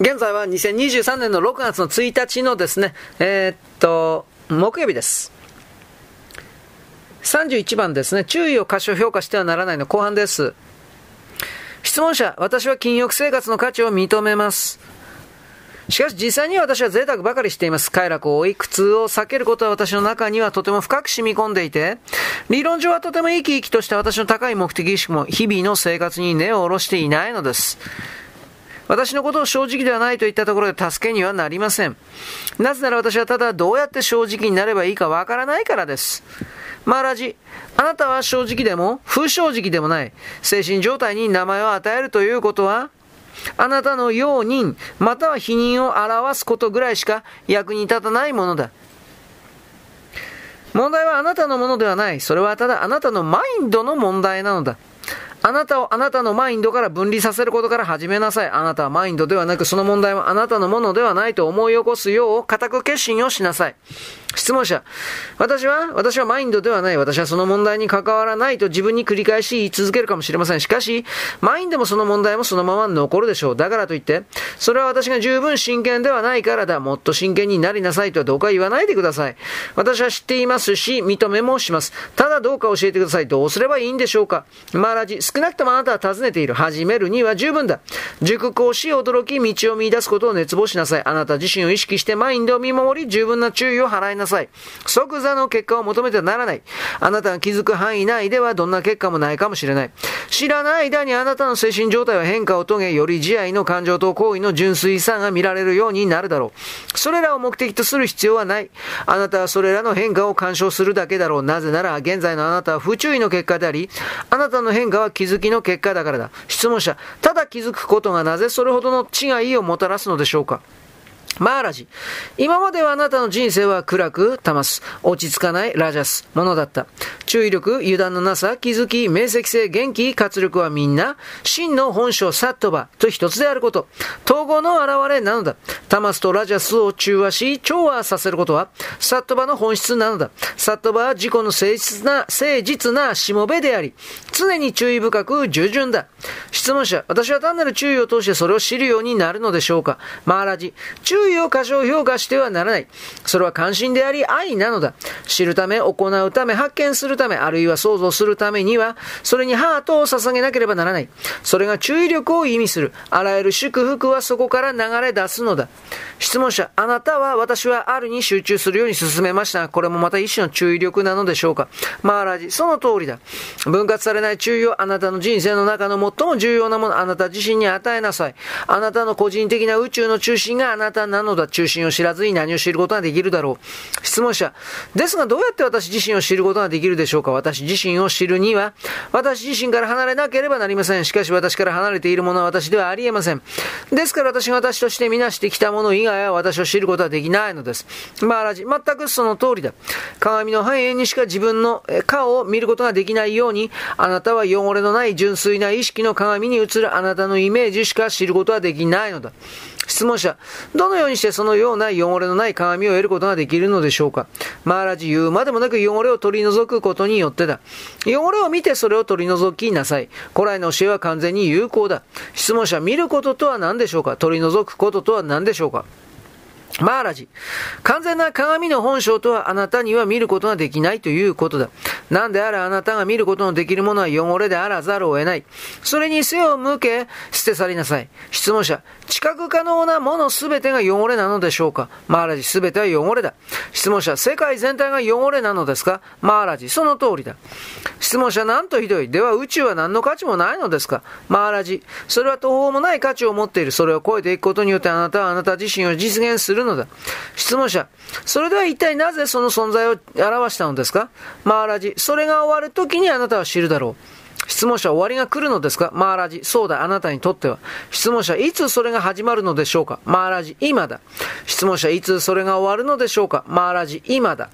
現在は2023年の6月の1日のですね、えー、っと、木曜日です。31番ですね、注意を過小評価してはならないの後半です。質問者、私は禁欲生活の価値を認めます。しかし実際には私は贅沢ばかりしています。快楽を追い、苦痛を避けることは私の中にはとても深く染み込んでいて、理論上はとても生き生きとした私の高い目的意識も日々の生活に根を下ろしていないのです。私のことを正直ではないといったところで助けにはなりません。なぜなら私はただどうやって正直になればいいかわからないからです。マーラジ、あなたは正直でも不正直でもない精神状態に名前を与えるということはあなたの容認、または否認を表すことぐらいしか役に立たないものだ。問題はあなたのものではない。それはただあなたのマインドの問題なのだ。あなたをあなたのマインドから分離させることから始めなさい。あなたはマインドではなく、その問題はあなたのものではないと思い起こすよう、固く決心をしなさい。質問者。私は、私はマインドではない。私はその問題に関わらないと自分に繰り返し言い続けるかもしれません。しかし、マインドもその問題もそのまま残るでしょう。だからといって、それは私が十分真剣ではないからだ。もっと真剣になりなさいとはどうか言わないでください。私は知っていますし、認めもします。ただどうか教えてください。どうすればいいんでしょうか。マーラジ、少なくともあなたは尋ねている。始めるには十分だ。熟考し、驚き、道を見出すことを熱望しなさい。あなた自身を意識してマインドを見守り、十分な注意を払いなさい。即座の結果を求めてはならない。あなたが気づく範囲内ではどんな結果もないかもしれない。知らない間にあなたの精神状態は変化を遂げ、より慈愛の感情と行為の純粋さが見られるようになるだろう。それらを目的とする必要はない。あなたはそれらの変化を干渉するだけだろう。なぜなら、現在のあなたは不注意の結果であり、あなたの変化は気づきの結果だからだ。質問者、ただ気づくことがなぜそれほどの違いをもたらすのでしょうか？マーラジ。今まではあなたの人生は暗く、タす。落ち着かないラジャス、ものだった。注意力、油断のなさ、気づき、明晰性、元気、活力はみんな、真の本性、サットバと一つであること。統合の現れなのだ。タマスとラジャスを中和し、調和させることは、サットバの本質なのだ。サットバは自己の誠実な、誠実なしもべであり、常に注意深く従順だ。質問者、私は単なる注意を通してそれを知るようになるのでしょうか？マーラジ、注意を過小評価してはならない。それは関心であり愛なのだ。知るため、行うため、発見するため、あるいは想像するためには、それにハートを捧げなければならない。それが注意力を意味する。あらゆる祝福はそこから流れ出すのだ。質問者、あなたは私はあるに集中するように進めましたが、これもまた一種の注意力なのでしょうかマーラジ、その通りだ。分割されない注意をあなたの人生の中の最も重要なもの、あなた自身に与えなさい。あなたの個人的な宇宙の中心があなたなのだ。中心を知らずに何を知ることができるだろう。質問者、ですがどうやって私自身を知ることができるでしょうか私自身を知るには、私自身から離れなければなりません。しかし私から離れているものは私ではありえません。ですから私が私としてみなしてきたもの以外は私を知ることはできないのです。マーラジ、全くその通りだ。鏡の反映にしか自分の顔を見ることができないように、あなたは汚れのない純粋な意識の鏡に映るあなたのイメージしか知ることはできないのだ。質問者、どのようにしてそのような汚れのない鏡を得ることができるのでしょうか？マーラジ言うまでもなく汚れを取り除くことによってだ。汚れを見てそれを取り除きなさい。古来の教えは完全に有効だ。質問者、見ることとは何でしょうか？取り除くこととは何でしょうか？マーラジ。完全な鏡の本性とはあなたには見ることができないということだ。なんであれあなたが見ることのできるものは汚れであらざるを得ない。それに背を向け、捨て去りなさい。質問者。知覚可能なものすべてが汚れなのでしょうか？マーラジ。すべては汚れだ。質問者。世界全体が汚れなのですか？マーラジ。その通りだ。質問者。なんとひどい。では宇宙は何の価値もないのですか？マーラジ。それは途方もない価値を持っている。それを超えていくことによってあなたはあなた自身を実現するるのだ。質問者、それでは一体なぜその存在を表したのですか？マーラジ、それが終わる時にあなたは知るだろう。質問者、終わりが来るのですか？マーラジ、そうだ、あなたにとっては。質問者、いつそれが始まるのでしょうか？マーラジ、今だ。質問者、いつそれが終わるのでしょうか？マーラジ、今だ。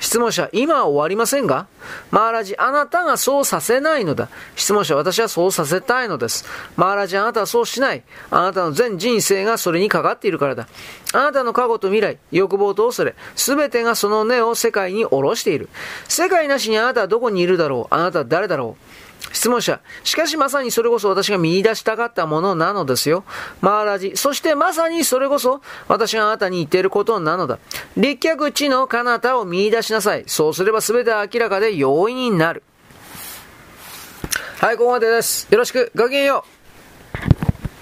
質問者、今は終わりませんが？マーラジ、あなたがそうさせないのだ。質問者、私はそうさせたいのです。マーラジ、あなたはそうしない。あなたの全人生がそれにかかっているからだ。あなたの過去と未来、欲望と恐れ、すべてがその根を世界に下ろしている。世界なしにあなたはどこにいるだろうあなたは誰だろう質問者。しかしまさにそれこそ私が見出したかったものなのですよ。マーラジ。そしてまさにそれこそ私があなたに言っていることなのだ。立脚地の彼方を見出しなさい。そうすれば全て明らかで容易になる。はい、ここまでです。よろしく。ごきげんよう。